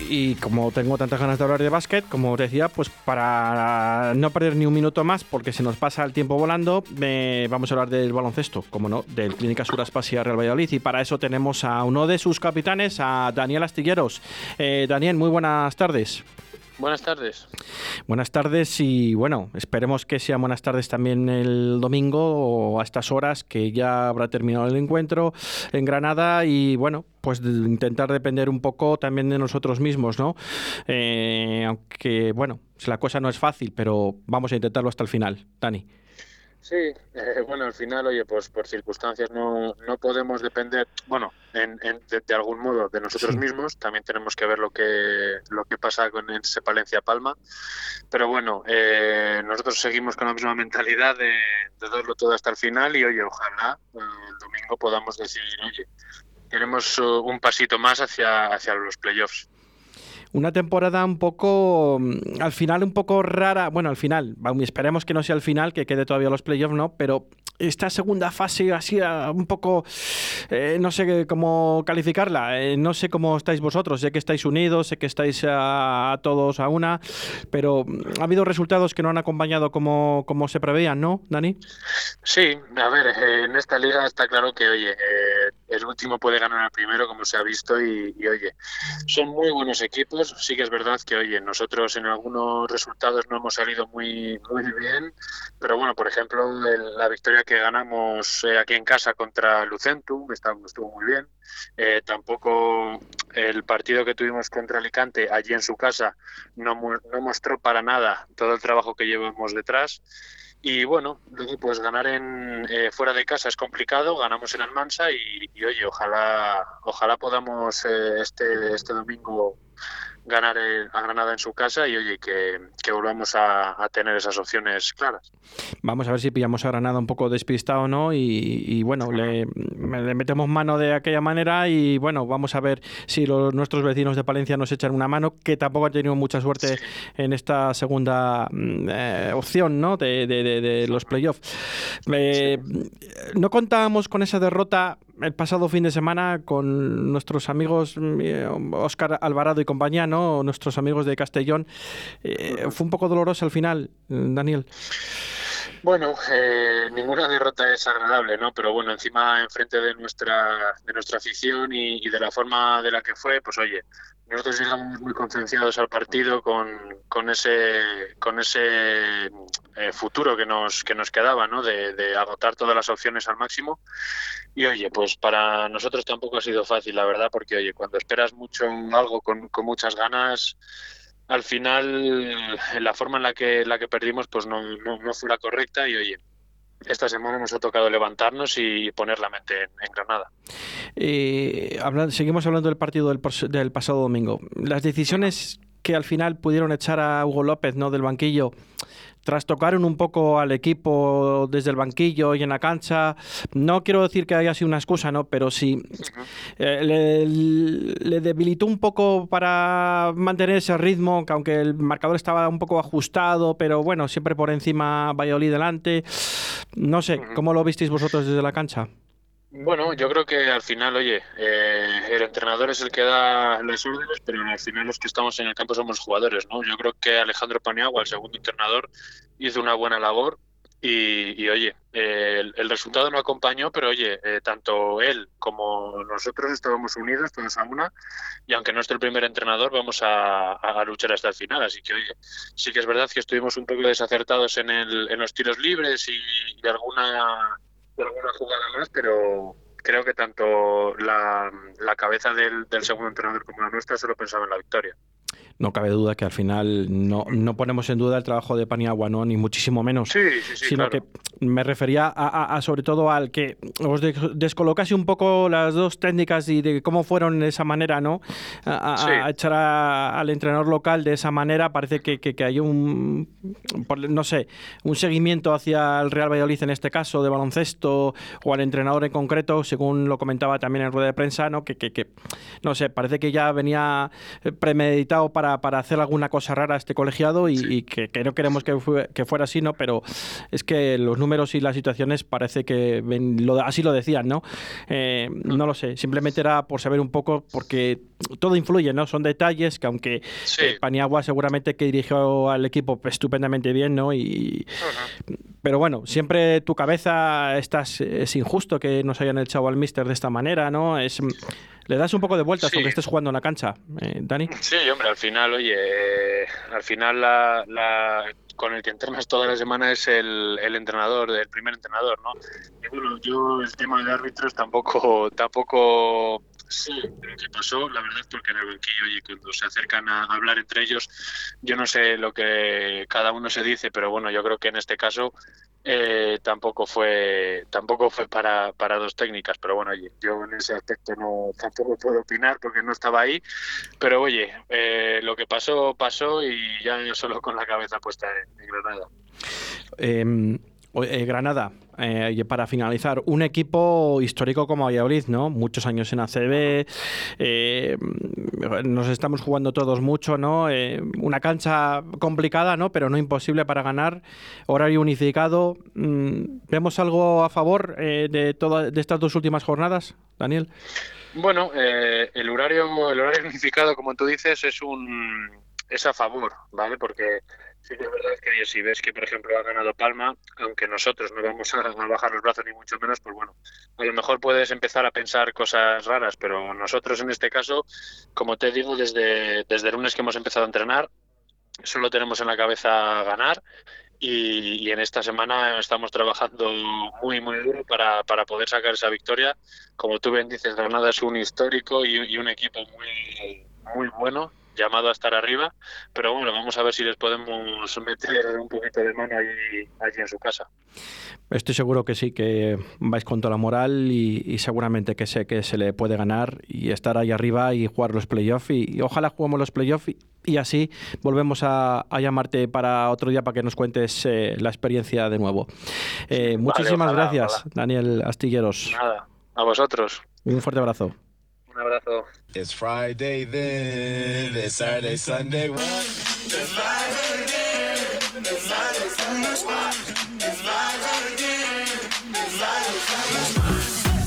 y como tengo tantas ganas de hablar de básquet, como os decía, pues para no perder ni un minuto más, porque se nos pasa el tiempo volando, vamos a hablar del baloncesto, como no, del Clínica Suraspasia Real Valladolid. Y para eso tenemos a uno de sus capitanes, a Daniel Astilleros. Eh, Daniel, muy buenas tardes. Buenas tardes. Buenas tardes y bueno, esperemos que sean buenas tardes también el domingo o a estas horas que ya habrá terminado el encuentro en Granada y bueno, pues intentar depender un poco también de nosotros mismos, ¿no? Eh, aunque bueno, la cosa no es fácil, pero vamos a intentarlo hasta el final. Dani. Sí, eh, bueno, al final, oye, pues por circunstancias no, no podemos depender, bueno, en, de, algún modo de nosotros mismos, también tenemos que ver lo que, lo que pasa con ese Palencia Palma, pero bueno, eh, nosotros seguimos con la misma mentalidad de, de darlo todo hasta el final y, oye, ojalá eh, el domingo podamos decir, oye, queremos un pasito más hacia, hacia los playoffs una temporada un poco, mm, al final un poco rara, bueno, al final, esperemos que no sea el final, que quede todavía los playoffs, ¿no? Pero esta segunda fase así un poco, eh, no sé cómo calificarla, eh, no sé cómo estáis vosotros, sé que estáis unidos, sé que estáis a, todos a una, pero mm, ha habido resultados que no han acompañado como, como se preveían, ¿no, Dani? Sí, a ver, eh, en esta liga está claro que, oye, el último puede ganar al primero, como se ha visto, y, oye, son muy buenos equipos. Sí que es verdad que, oye, nosotros en algunos resultados no hemos salido muy, muy bien, pero bueno, por ejemplo, la victoria que ganamos eh, aquí en casa contra Lucentum estuvo muy bien. Eh, tampoco el partido que tuvimos contra Alicante allí en su casa no, no mostró para nada todo el trabajo que llevamos detrás. Y bueno, pues ganar en eh, fuera de casa es complicado, ganamos en Almansa y, y oye, ojalá ojalá podamos eh, este este domingo ganar a Granada en su casa y oye, que, que volvamos a, tener esas opciones claras. Vamos a ver si pillamos a Granada un poco despistado, ¿no? Y, bueno, le, metemos mano de aquella manera y bueno, vamos a ver si los, nuestros vecinos de Palencia nos echan una mano, que tampoco han tenido mucha suerte en esta segunda mm, eh, opción, ¿no? De, de, los playoffs. Eh, no contábamos con esa derrota el pasado fin de semana con nuestros amigos Oscar mm, Alvarado y compañía, ¿no? Nuestros amigos de Castellón. Eh, fue un poco doloroso al final, Daniel. Bueno, eh, ninguna derrota es agradable, ¿no? Pero bueno, encima enfrente de nuestra de nuestra afición y, de la forma de la que fue, pues oye, nosotros llegamos muy concienciados al partido con, con ese con ese eh, futuro que nos que nos quedaba, ¿no? De, de agotar todas las opciones al máximo. Y oye, pues para nosotros tampoco ha sido fácil, la verdad, porque oye, cuando esperas mucho algo con, con muchas ganas al final la forma en la que la que perdimos pues no, no, fue la correcta y oye esta semana nos ha tocado levantarnos y poner la mente en, Granada. Eh, seguimos hablando del partido del, del pasado domingo. Las decisiones que al final pudieron echar a Hugo López no del banquillo trastocaron un poco al equipo desde el banquillo y en la cancha. No quiero decir que haya sido una excusa, ¿no? Pero sí eh, le, debilitó un poco para mantener ese ritmo, que aunque el marcador estaba un poco ajustado, pero bueno, siempre por encima Valladolid delante. No sé, ¿cómo lo visteis vosotros desde la cancha? Bueno, yo creo que al final, oye, eh, el entrenador es el que da las órdenes, pero al final los que estamos en el campo somos jugadores, ¿no? Yo creo que Alejandro Paniagua, el segundo entrenador, hizo una buena labor y, oye, el, resultado no acompañó, pero oye, eh, tanto él como nosotros estábamos unidos, todos a una, y aunque no esté el primer entrenador, vamos a, luchar hasta el final. Así que, oye, sí que es verdad que estuvimos un poco desacertados en, el, en los tiros libres y, y alguna alguna jugada más, pero creo que tanto la, la cabeza del, del, segundo entrenador como la nuestra solo pensaba en la victoria no cabe duda que al final no, no ponemos en duda el trabajo de Paniagua, ¿no? ni muchísimo menos, sí, sí, sí, sino que me refería a, sobre todo al que os descolocase un poco las dos técnicas y de cómo fueron de esa manera, ¿no? A, echar al entrenador local de esa manera, parece que, que, hay un, no sé, un seguimiento hacia el Real Valladolid en este caso, de baloncesto, o al entrenador en concreto, según lo comentaba también en rueda de prensa, ¿no? Que, que, que no sé, parece que ya venía premeditado creado para, para hacer alguna cosa rara este colegiado y, que, no queremos que, que, fuera así, ¿no? Pero es que los números y las situaciones parece que lo, así lo decían, ¿no? Eh, no lo sé, simplemente era por saber un poco, porque todo influye, ¿no? Son detalles que aunque eh, Paniagua seguramente que dirigió al equipo estupendamente bien, ¿no? Y, Pero bueno, siempre tu cabeza estás, es injusto que nos hayan echado al míster de esta manera, ¿no? Es le das un poco de vueltas aunque estés jugando en la cancha, eh, Dani. Sí, hombre, al final, oye, al final la, con el que entrenas toda la semana es el, el, entrenador, el primer entrenador, ¿no? Y bueno, yo el tema de árbitros tampoco, tampoco sé lo que pasó, la verdad, porque en el banquillo y cuando se acercan a hablar entre ellos, yo no sé lo que cada uno se dice, pero bueno, yo creo que en este caso eh, tampoco fue tampoco fue para, para dos técnicas. Pero bueno oye, yo en ese aspecto no tampoco puedo opinar porque no estaba ahí. Pero oye eh, lo que pasó pasó y ya solo con la cabeza puesta en, Granada. Em, eh, Granada, eh, para finalizar, un equipo histórico como Valladolid, ¿no? Muchos años en ACB, eh, nos estamos jugando todos mucho, ¿no? una cancha complicada, ¿no? Pero no imposible para ganar, horario unificado. Mm, ¿Vemos algo a favor de, todas de estas dos últimas jornadas, Daniel? Bueno, el, horario, el horario unificado, como tú dices, es un es a favor, ¿vale? Porque Sí que es verdad que si ves que, por ejemplo, ha ganado Palma, aunque nosotros no vamos a, bajar los brazos ni mucho menos, pues bueno, a lo mejor puedes empezar a pensar cosas raras, pero nosotros en este caso, como te digo, desde, desde el lunes que hemos empezado a entrenar, solo tenemos en la cabeza ganar y, en esta semana estamos trabajando muy, muy duro para, para, poder sacar esa victoria. Como tú bien dices, Granada es un histórico y, y un equipo muy, muy bueno llamado a estar arriba, pero bueno, vamos a ver si les podemos meter un poquito de mano allí, allí en su casa. Estoy seguro que sí, que vais con toda la moral y, seguramente que sé que se le puede ganar y estar ahí arriba y jugar los playoffs y, ojalá juguemos los playoffs y, así volvemos a, llamarte para otro día para que nos cuentes eh, la experiencia de nuevo. Eh, muchísimas gracias, Daniel Astilleros. Nada, a vosotros. Un fuerte abrazo. It's Friday then, it's Saturday, Sunday. It's Friday then, it's Saturday, Sunday.